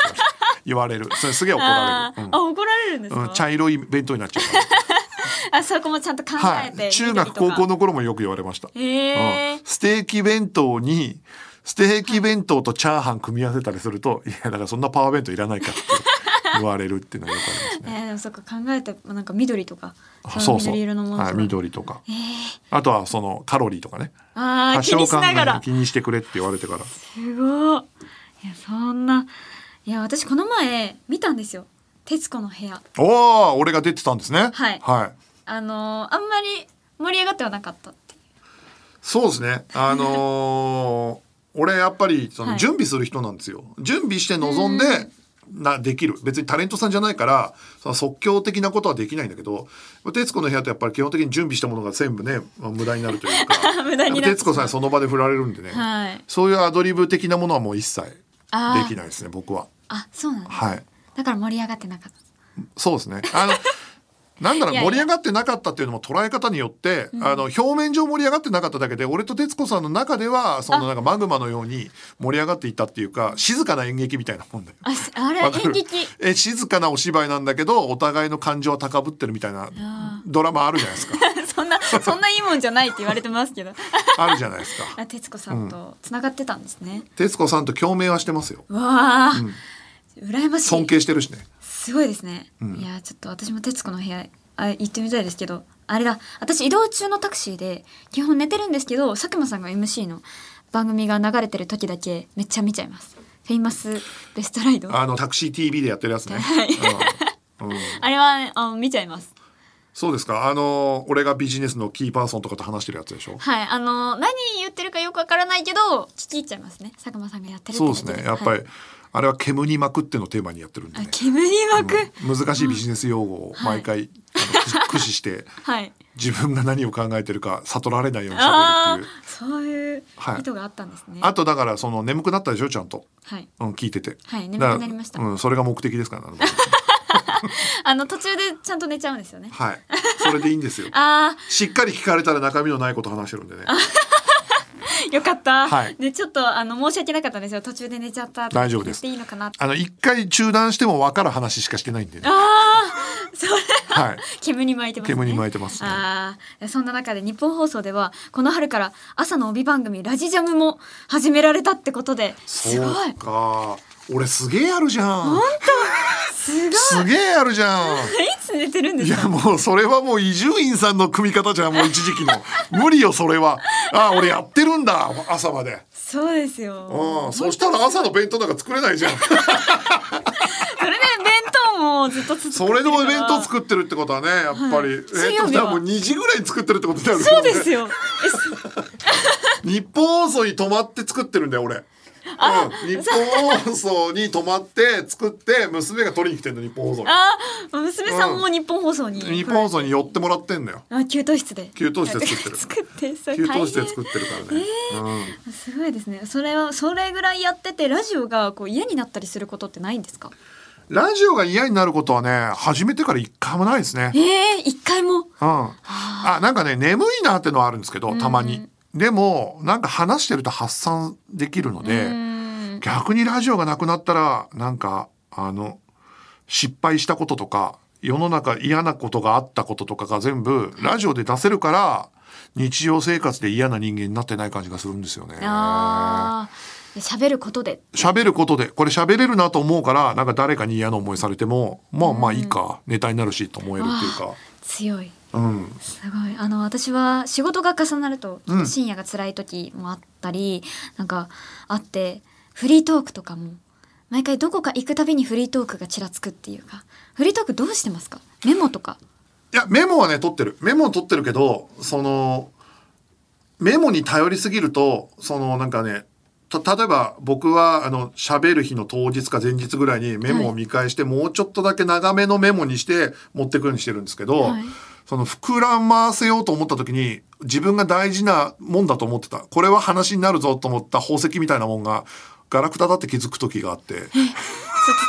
言われる。それすげえ怒られる、あー。あ怒られるんですか、うんうん、茶色い弁当になっちゃうあそこもちゃんと考えて、はい、中学高校の頃もよく言われました、へえうん、ステーキ弁当にステーキ弁当とチャーハン組み合わせたりすると、い、やだからそんなパワー弁当いらないかって言われるっていうのはよくありますね。<laughs> えー、でもそっか考えてなんか緑とかあその緑色のものとか。はい、緑とか。えー、あとはそのカロリーとかね。あー気にしながら。気にしてくれって言われてから。すごいいやそんないや私この前見たんですよ『徹子の部屋。おお俺が出てたんですね。はい。はい。あのーあんまり盛り上がってはなかったっていう。そうですね。あのー <laughs> 俺やっぱりそはい。の準備する人なんですよ、準備して臨んでなできる。別にタレントさんじゃないからその即興的なことはできないんだけど「徹子の部屋」ってやっぱり基本的に準備したものが全部ねまあ無駄になるというか。<laughs> 無駄になっ徹子さんにその場で振られるんでね、はい。そういうアドリブ的なものはもう一切できないですね僕は。あそうなんです、はい。だから盛り上がってなかった。そうですね。あの <laughs> なんだろういやいや。盛り上がってなかったっていうのも捉え方によって、あの表面上盛り上がってなかっただけで俺と徹子さんの中ではそのなんかマグマのように盛り上がっていったっていうか静かな演劇みたいなもんだよ。あすあれ演劇？え静かなお芝居なんだけどお互いの感情は高ぶってるみたいなあドラマあるじゃないですか。<laughs> そんなそんないいもんじゃないって言われてますけど。あるじゃないですか。あ徹子さんとつながってたんですね、徹子さんと共鳴はしてますよ。わあ、羨ましい。尊敬してるしね。すごいですね、うん。いやちょっと私も徹子の部屋あ行ってみたいですけどあれだ。私移動中のタクシーで基本寝てるんですけど佐久間さんが MC の番組が流れてる時だけめっちゃ見ちゃいます。フェイマスベストライド。ああのタクシー TV でやってるやつね。<laughs> うん。うん。れは、ね、あ見ちゃいます。そうですか？あの俺がビジネスのキーパーソンとかと話してるやつでしょ？はい。あの何言ってるかよくわからないけど聞き入っちゃいますね。佐久間さんがやってるそうですね。やっぱり、はいあれは煙に巻くっていうのをテーマにやってるんで、あね。煙巻く、うん難しいビジネス用語を毎回、あの駆 <laughs> 駆使してはい自分が何を考えてるか悟られないように喋あるっていうあ。そういうはい意図があったんですね、あとだからその眠くなったでしょちゃんと、はいうん、聞いてて。はい眠くなりました、うん、それが目的ですから、ね、あの <laughs> 途中でちゃんと寝ちゃうんですよねはい。それでいいんですよ。<laughs> あしっかり聞かれたら中身のないこと話してるんでね。あ <laughs> よかった、はい。でちょっとあの申し訳なかったんですよ。途中で寝ちゃった大丈夫です。言っていいのかな。あの一回中断しても分かる話しかしてないんで、ね。ああそれはい。<laughs> 煙に巻いてますね。煙に巻いてますね。ああそんな中で日本放送ではこの春から朝の帯番組ラジジャムも始められたってことですごい。そうか。俺すげえあるじゃん。すごいすげえあるじゃん。<laughs> いつ寝てるんですか？いやもうそれはもう伊集院さんの組み方じゃんもう一時期の。無理よそれは。あ俺やってるんだ朝まで。そうですよ。うんそしたら朝の弁当なんか作れないじゃん。<laughs> それで弁当もずっと続それでも弁当作ってるってことはねやっぱり、え水曜日は。っともう2時ぐらいに作ってるってことになるそうですよ。<laughs> 日本放送に泊まって作ってるんだよ俺うん、日本放送に泊まって作って娘が取りに来てんの日本放送に。ああ娘さんも日本放送に、日本放送に寄ってもらってんのよ。あ給湯室で。給湯室で作ってる。<laughs> 作ってそれ給湯室で作ってるからね、うん。すごいですね。それはそれぐらいやっててラジオがこう嫌になったりすることってないんですか？ラジオが嫌になることはね始めてから一回もないですね。ええ一回も？うん、あ。なんかね眠いなってのはあるんですけどたまに、でもなんか話してると発散できるので、うん。逆にラジオがなくなったらなんかあの失敗したこととか世の中嫌なことがあったこととかが全部ラジオで出せるから日常生活で嫌な人間になってない感じがするんですよね。喋ることで。喋ることで。これ喋れるなと思うからなんか誰かに嫌な思いされてもまあまあいいか、ネタになるしと思えるっていうか。強いうん、すごい。あの私は仕事が重なるとうん深夜が辛い時もあったり、なんかあってフリートークとかも毎回どこか行くたびにフリートークがちらつくっていうかフリートークどうしてますか？メモとか。いやメモはね取ってる。メモを取ってるけどそのメモに頼りすぎるとそのなんかねた例えば僕はあの喋る日の当日か前日ぐらいにメモを見返して、もうちょっとだけ長めのメモにして持ってくようにしてるんですけど、はいその膨らませようと思った時に自分が大事なもんだと思ってた。これは話になるぞと思った宝石みたいなもんがガラクタだって気づく時があって。ちょっと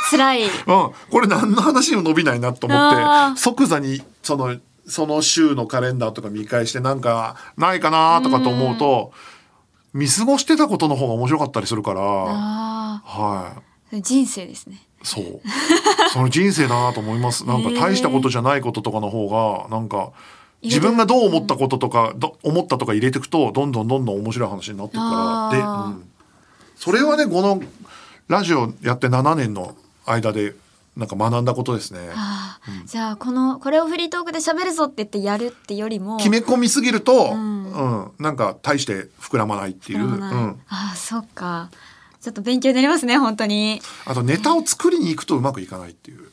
辛い。<laughs> うん、これ何の話にも伸びないなと思って即座にそのその週のカレンダーとか見返してなんかないかなとかと思うと見過ごしてたことの方が面白かったりするから。あはあ人生ですね。いそう。<laughs> その人生だなと思います。なんか大したことじゃないこととかの方がなんか自分がどう思ったこととかど思ったとか入れていくとどんどんどんどん面白い話になっていくから。で、うん、それはねこのラジオやって7年の間でなんか学んだことですね。ああ、じゃあこのこれをフリートークで喋るぞって言ってやるってよりも決め込みすぎると、うん。うん。なんか大して膨らまないっていう、うん、ああそっかちょっと勉強になりますね本当に。あとネタを作りに行くとうまくいかないっていう、うん、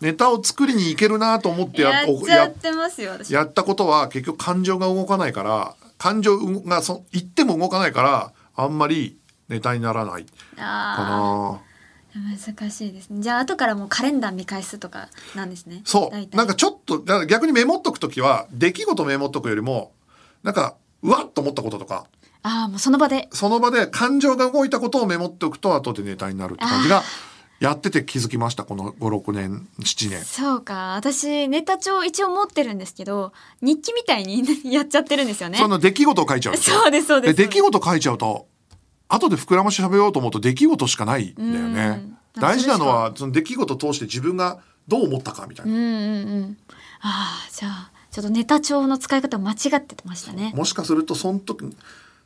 ネタを作りに行けるなと思ってややってますよ私。やったことは結局感情が動かないから感情がそ言っても動かないからあんまりネタにならないかあなー。難しいですね。じゃあ後からもうカレンダー見返すとかなんですね。そう。なんかちょっと逆にメモっとく時は出来事メモっとくよりもなんかうわっと思ったこととかああもうその場で。その場で感情が動いたことをメモっておくと後でネタになるって感じがやってて気づきました。この56年7年。そうか。私ネタ帳一応持ってるんですけど日記みたいに <laughs> やっちゃってるんですよね。その出来事を書いちゃうそうですそうです。で出来事書いちゃうと後で膨らまし喋ろうと思うと出来事しかないんだよね。うん大事なのはその出来事を通して自分がどう思ったかみたいな。うんうんうん。ああじゃあちょっとネタ帳の使い方間違ってましたね。もしかするとその時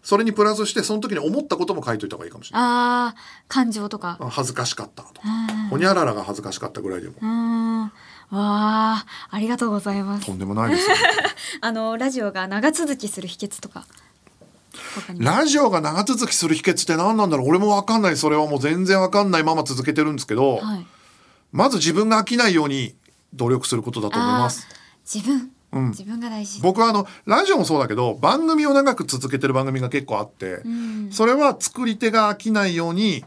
それにプラスしてその時に思ったことも書いといた方がいいかもしれない。ああ感情とか。あ恥ずかしかったとか。うん。ほにゃららが恥ずかしかったぐらいでも。うん。わあありがとうございます。とんでもないですよ。<laughs> あのラジオが長続きする秘訣とか。ラジオが長続きする秘訣って何なんだろう。俺も分かんない。それはもう全然分かんないまま続けてるんですけど、はい。まず自分が飽きないように努力することだと思います。自分、うん。自分が大事。僕はあのラジオもそうだけど番組を長く続けてる番組が結構あって、うん。それは作り手が飽きないように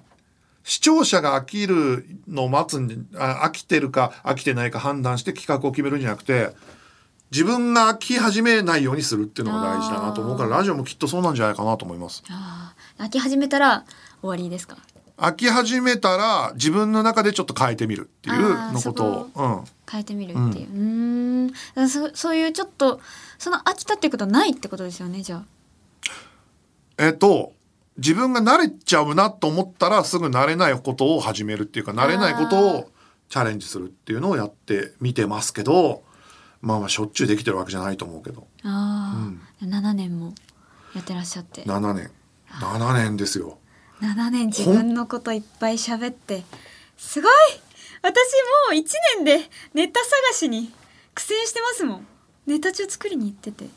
視聴者が飽きるのを待つんであ飽きてるか飽きてないか判断して企画を決めるんじゃなくて自分が飽き始めないようにするっていうのが大事だなと思うからラジオもきっとそうなんじゃないかなと思います。あき始めたら終わりですか？飽き始めたら自分の中でちょっと変えてみるっていうのことを、うん、変えてみるっていう。うーん。だからそそういうちょっとその飽きたっていうことはないってことですよねじゃあ。えっと自分が慣れちゃうなと思ったらすぐ慣れないことを始めるっていうか慣れないことをチャレンジするっていうのをやってみてますけどまあまあしょっちゅうできてるわけじゃないと思うけど。ああ、7年もやってらっしゃって。7年。7年ですよ。7年自分のこといっぱい喋ってすごい私もう1年でネタ探しに苦戦してますもん。ネタ帳作りに行ってて。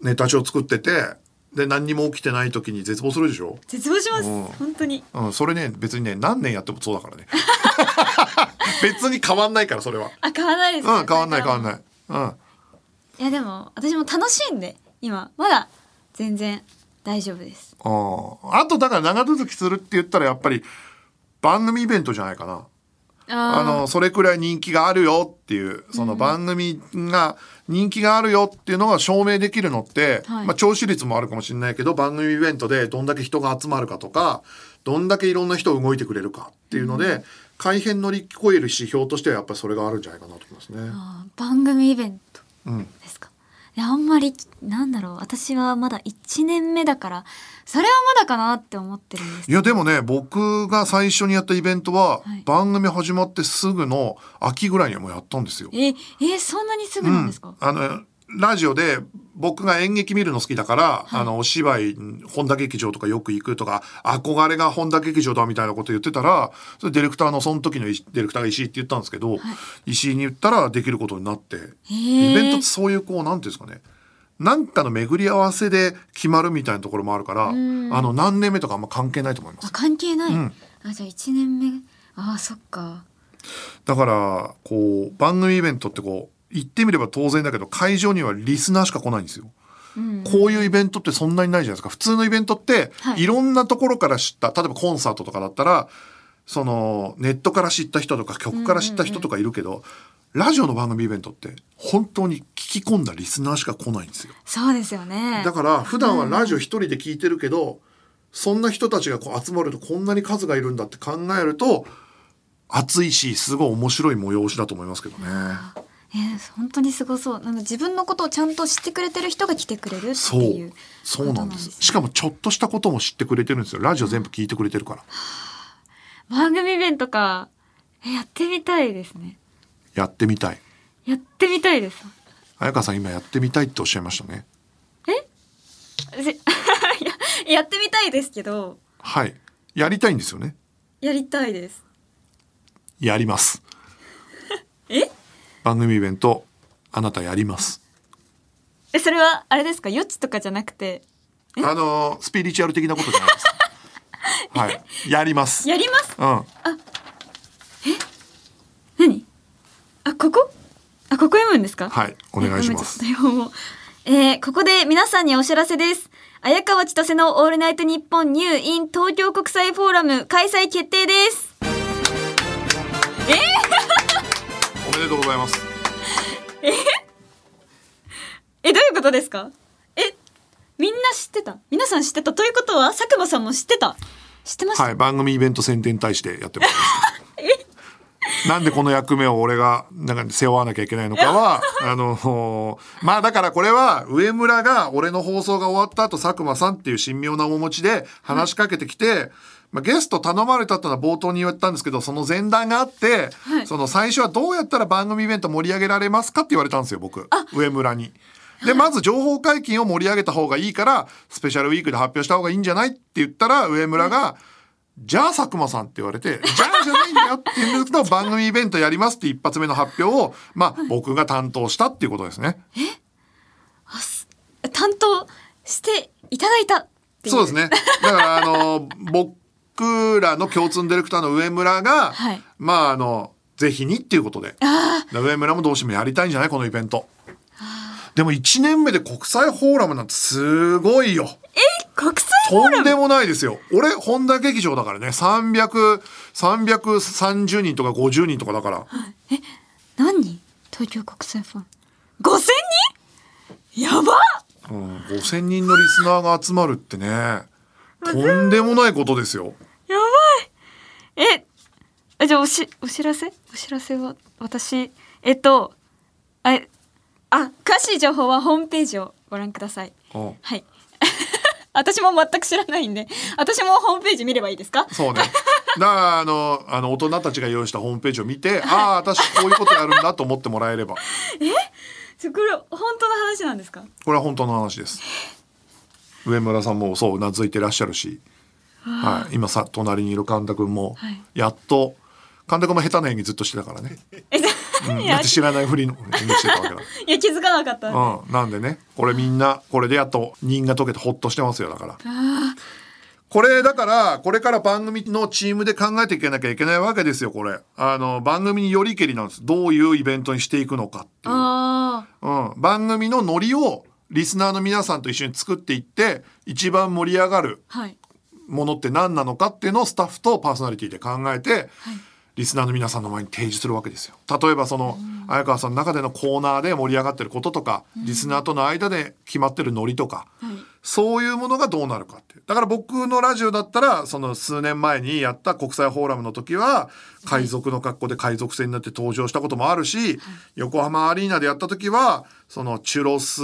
ネタ帳作っててで何にも起きてない時に絶望するでしょ、絶望します。うん。本当に。うん、それね別にね何年やってもそうだからね。<laughs> 別に変わんないからそれは。あ変わらないですうん変わんない変わんいない。うん。いやでも私も楽しいんで今まだ全然大丈夫です。あーあとだから長続きするって言ったらやっぱり番組イベントじゃないかな。ああのそれくらい人気があるよっていうその番組が人気があるよっていうのが証明できるのって、はい。まあ聴取率もあるかもしれないけど番組イベントでどんだけ人が集まるかとかどんだけいろんな人が動いてくれるかっていうので、改変乗り越える指標としてはやっぱりそれがあるんじゃないかなと思いますね。番組イベントうん、ですか？いやあんまりなんだろう私はまだ1年目だからそれはまだかなって思ってるんです。いやでもね僕が最初にやったイベントは、はい。番組始まってすぐの秋ぐらいにはもうやったんですよ。ええそんなにすぐなんですか、あのラジオで僕が演劇見るの好きだから、あのお芝居本田劇場とかよく行くとか憧れが本田劇場だみたいなこと言ってたらそれディレクターのその時のいディレクターが石井って言ったんですけど、石井に言ったらできることになって、へイベントえってそういうこうなんていうんですかね。なんかの巡り合わせで決まるみたいなところもあるからあん。の何年目とかあんま関係ないと思いまあす。関係ない、うん。あじゃあ1年目。あそっか。だからこう番組イベントってこう言ってみれば当然だけど会場にはリスナーしか来ないんですよ。うんこういうイベントってそんなにないじゃないですか。普通のイベントって、はいいろんなところから知った、例えばコンサートとかだったら、その、ネットから知った人とか曲から知った人とかいるけど、ラジオの番組イベントって、本当に聞き込んだリスナーしか来ないんですよ。そうですよねだから、普段はラジオ一人で聞いてるけど、そんな人たちがこう集まるとこんなに数がいるんだって考えると、熱いし、すごい面白い催しだと思いますけどね。えー本当にすごそうなんか自分のことをちゃんと知ってくれてる人が来てくれるってそういう。そうなんです。ねしかもちょっとしたことも知ってくれてるんですよ。ラジオ全部聞いてくれてるから。番組イベントかえやってみたいですねやってみたい。やってみたいです彩香さん今やってみたいっておっしゃいましたね。ぜ <laughs> いややってみたいですけどはい。やりたいんですよね。やりたいですやります。え番組イベント、あなたやります。えそれはあれですか？余地とかじゃなくて？あの、スピリチュアル的なことじゃないです。<laughs> はい。やります。やります？うん。何？あここ？あここ読むんですか？はい。お願いします。えー、ここで皆さんにお知らせです。綾川千歳のオールナイトニッポンニュー in 東京国際フォーラム開催決定ですでとうございます。<laughs> え？どういうことですか？え？みんな知ってた？皆さん知ってた？ということは佐久間さんも知ってた？知ってました、はい番組イベント宣伝大使でやってます <laughs> <laughs> なんでこの役目を俺がなんか背負わなきゃいけないのかはあのまあだからこれは上村が俺の放送が終わった後佐久間さんっていう神妙な面持ちで話しかけてきて、まあ、ゲスト頼まれたってのは冒頭に言ったんですけどその前段があって、はい。その最初はどうやったら番組イベント盛り上げられますかって言われたんですよ僕。上村に。でまず情報解禁を盛り上げた方がいいからスペシャルウィークで発表した方がいいんじゃないって言ったら上村が「じゃあ佐久間さん」って言われて「じゃあじゃないんだよ」って言うんですけど番組イベントやりますって一発目の発表をまあ僕が担当したっていうことですね。担当していただいたっていう。そうですね。だからあの僕らの共通のディレクターの上村が、はい。まああのぜひにっていうことで。あ上村もどうしてもやりたいんじゃない？このイベント。でも1年目で国際フォーラムなんてすごいよ。ー国際フォーラム？とんでもないですよ。俺、本田劇場だからね、300、330人とか50人とかだから。何？人東京国際フォーラム。5000人？やばっ！うん、5000人のリスナーが集まるってね、とんでもないことですよ。えあじゃあおしお知らせ？お知らせは私？えっとああ詳しい情報はホームページをご覧ください。うんはい。<laughs> 私も全く知らないんで私もホームページ見ればいいですか？そうね。<laughs> だから、あの、あの、大人たちが用意したホームページを見て、ああ、<laughs> 私こういうことやるんだと思ってもらえれば。そこれ本当の話なんですか？これは本当の話です。上村さんもそううなずいてらっしゃるし、はい、今さ隣にいる神田君もはい。やっと神田君も下手な演技ずっとしてたからね、だって知らないふりの <laughs> 演技してたわけだ。いや気づかなかった。うん、なんでねこれみんなこれでやっと人が解けてほっとしてますよだから。あこれだからこれから番組のチームで考えていかなきゃいけないわけですよこれ。あの番組によりけりなんです。どういうイベントにしていくのかってーいう、あうん、番組のノリをリスナーの皆さんと一緒に作っていって一番盛り上がるーはいものって何なのかっていうのをスタッフとパーソナリティで考えて、リスナーの皆さんの前に提示するわけですよ。例えばその、綾川さんの中でのコーナーで盛り上がってることとか、リスナーとの間で決まってるノリとか、はい。そういうものがどうなるかって。だから僕のラジオだったら、その数年前にやった国際フォーラムの時は、海賊の格好で海賊船になって登場したこともあるし、横浜アリーナでやった時は、そのチュロス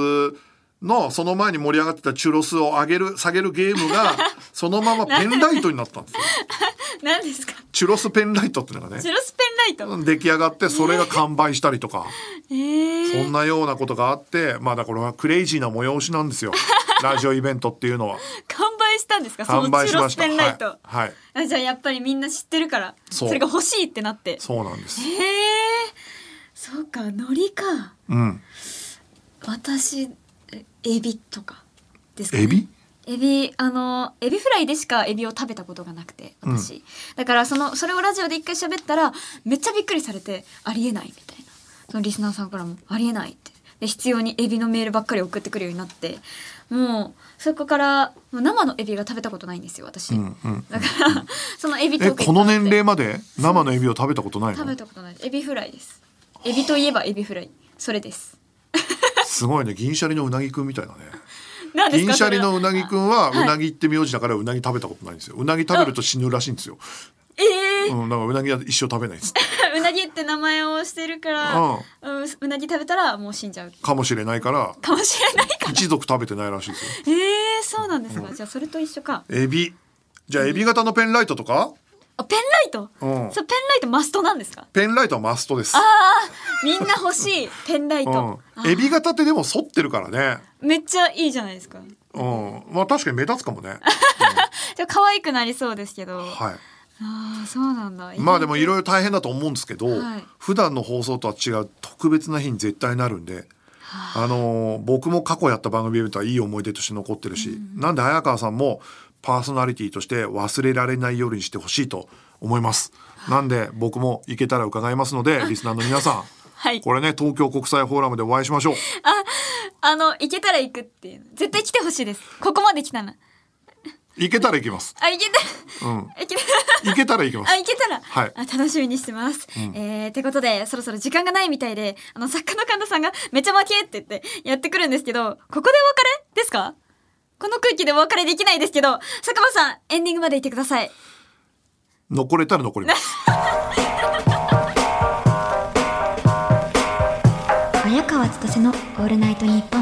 の、その前に盛り上がってたチュロスを上げる、下げるゲームが、<laughs> そのままペンライトになったんですよ。<laughs> 何ですか？チュロスペンライトっていうのがね。チュロスペンライト。出来上がってそれが完売したりとか、えー、そんなようなことがあってまあだからこれはクレイジーな催しなんですよ。<laughs> ラジオイベントっていうのは。完売したんですか？そ完売しました。はい、はい、あじゃあやっぱりみんな知ってるからそう。れが欲しいってなって。そうなんです。へえそうか海苔か。うん。私えエビとかですか、ね、エビ？エビあのエビフライでしかエビを食べたことがなくて私、だからそのそれをラジオで一回喋ったらめっちゃびっくりされてありえないみたいな。そのリスナーさんからもありえないって。で必要にエビのメールばっかり送ってくるようになって。もうそこからもう生のエビが食べたことないんですよ私、うんうんだからそのエビトえークこの年齢まで生のエビを食べたことないの？食べたことない。エビフライです。エビといえばエビフライ。それですすごいね。銀シャリのうなぎくんみたいなね。<laughs> 銀シャリのうなぎくんははい。うなぎって名字だからうなぎ食べたことないんですよ。うなぎ食べると死ぬらしいんですよ。ええうんだからうなぎは一生食べないです。うなぎって名前をしてるから、うん。うん、うなぎ食べたらもう死んじゃうかもしれないからかもしれないか一族食べてないらしいですよ。ええそうなんですか、じゃあそれと一緒か。エビ。じゃあエビ型のペンライトとか、あペンライト、うん。そうペンライトマストなんですか？ペンライトはマストです。ああみんな欲しい <laughs> ペンライト、うん、エビ型ってでも反ってるからね。めっちゃいいじゃないですか。うん。まあ確かに目立つかもね、<laughs> じゃあ可愛くなりそうですけど、うんはい。ああそうなんだ。まあでもいろいろろ大変だと思うんですけど、はい。普段の放送とは違う特別な日に絶対なるんで、あ。のー僕も過去やった番組イベントはいい思い出として残ってるし、なんで早川さんもパーソナリティとして忘れられない夜にしてほしいと思います。なんで僕も行けたら伺いますのでリスナーの皆さん、<laughs> はい。これね東京国際フォーラムでお会いしましょう。あの行けたら行くっていう絶対来てほしいです。ここまで来たら。行けたら行きます。あ行けたら。うん。行けた行けたら行きます。あ、。行けたら、はい。あ楽しみにしてます。えー、ってことで、そろそろ時間がないみたいで、あの、作家の神田さんが、めちゃ負けって言って、やってくるんですけど、ここでお別れですか？この空気でお別れできないですけど、佐久間さん、エンディングまで行ってください。残れたら残ります。綾川千歳のオールナイトニッポン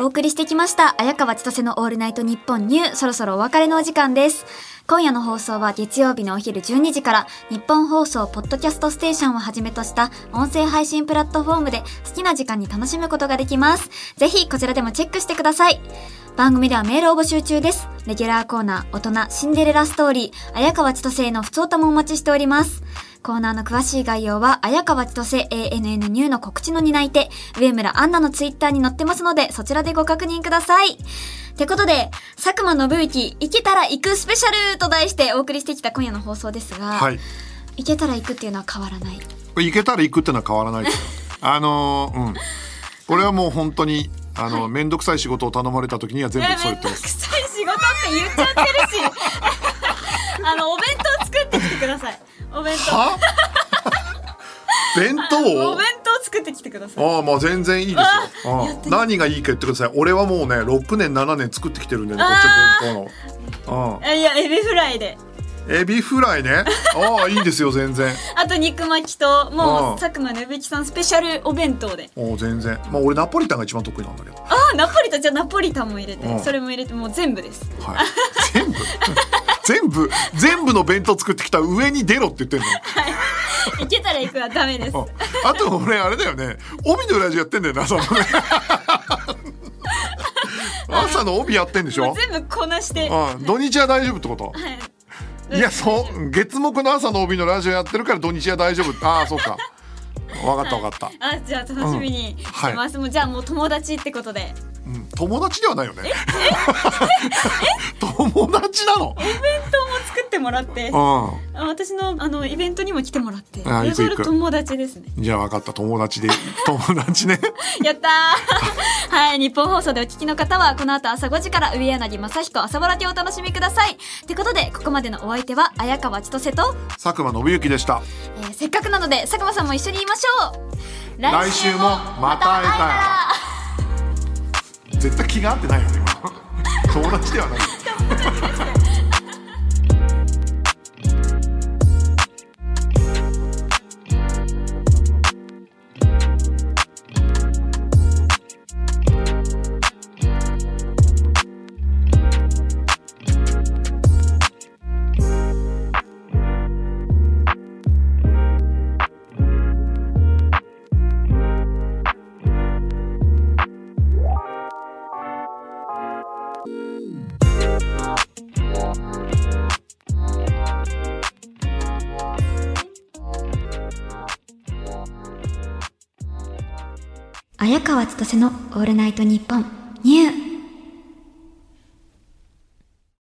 お送りしてきました、綾川千歳のオールナイトニッポンニュー、そろそろお別れのお時間です。今夜の放送は月曜日のお昼12時から、日本放送ポッドキャストステーションをはじめとした音声配信プラットフォームで好きな時間に楽しむことができます。ぜひこちらでもチェックしてください。番組ではメールを募集中です。レギュラーコーナー、大人、シンデレラストーリー、綾川千歳への普通歌もお待ちしております。コーナーの詳しい概要は、綾川千歳 ANN ニューの告知の担い手、上村アンナのツイッターに載ってますので、そちらでご確認ください。ってことで、佐久間信之、行けたら行くスペシャルと題してお送りしてきた今夜の放送ですが、はい。行けたら行くっていうのは変わらない？行けたら行くってのは変わらない。<laughs> あのーうん。これはもう本当にあの面倒、くさい仕事を頼まれた時には全部そう言ってます。くさい仕事って言っちゃってるし。<laughs> あの、お弁当作ってきてください。お弁当。は？<laughs> 弁当を？お弁？当作ってきてください。ああまあ全然いいですよ。ああ何がいいか言ってください。俺はもうね6年7年作ってきてるんでねこっちの弁当の。いや、エビフライで。うん。エビフライね？<laughs> ああいいですよ全然。あと肉巻きと、もう佐久間信之さんスペシャルお弁当で。お全然。まあ俺ナポリタンが一番得意なんだけど。ああ、ナポリタン、じゃあナポリタンも入れて、うんそれも入れて、もう全部です。はい。全部？全部全部の弁当作ってきた上に出ろって言ってんの。行けたら行くはダメです。ああと俺あれだよね。帯のラジオやってんだよね朝のね。<laughs> 朝の帯やってんでしょ？もう全部こなして。うん。土日は大丈夫ってこと？はい。いやそう月木の朝の帯のラジオやってるから土日は大丈夫。ああそうか。<laughs> 分かった分かった、あ、じゃあ楽しみにしてます。もうじゃあもう友達ってことで。うん、友達ではないよね。<laughs> 友達なの。お弁当も作ってもらって、うあ私のあのイベントにも来てもらって、あそれ友達ですね。んじゃあ分かった友達で。<laughs> 友達ね。やったー。<laughs> はい、日本放送でお聞きの方は、この後朝5時から上柳正彦朝ぼらけをお楽しみください。ってことで、ここまでのお相手は、綾川千歳と、佐久間信之でした。えーせっかくなので、佐久間さんも一緒に言いましょう。来週もまた会えたら絶対気が合ってないよね今。<laughs> 友達ではない綾川千歳のオールナイトニッポンニュー。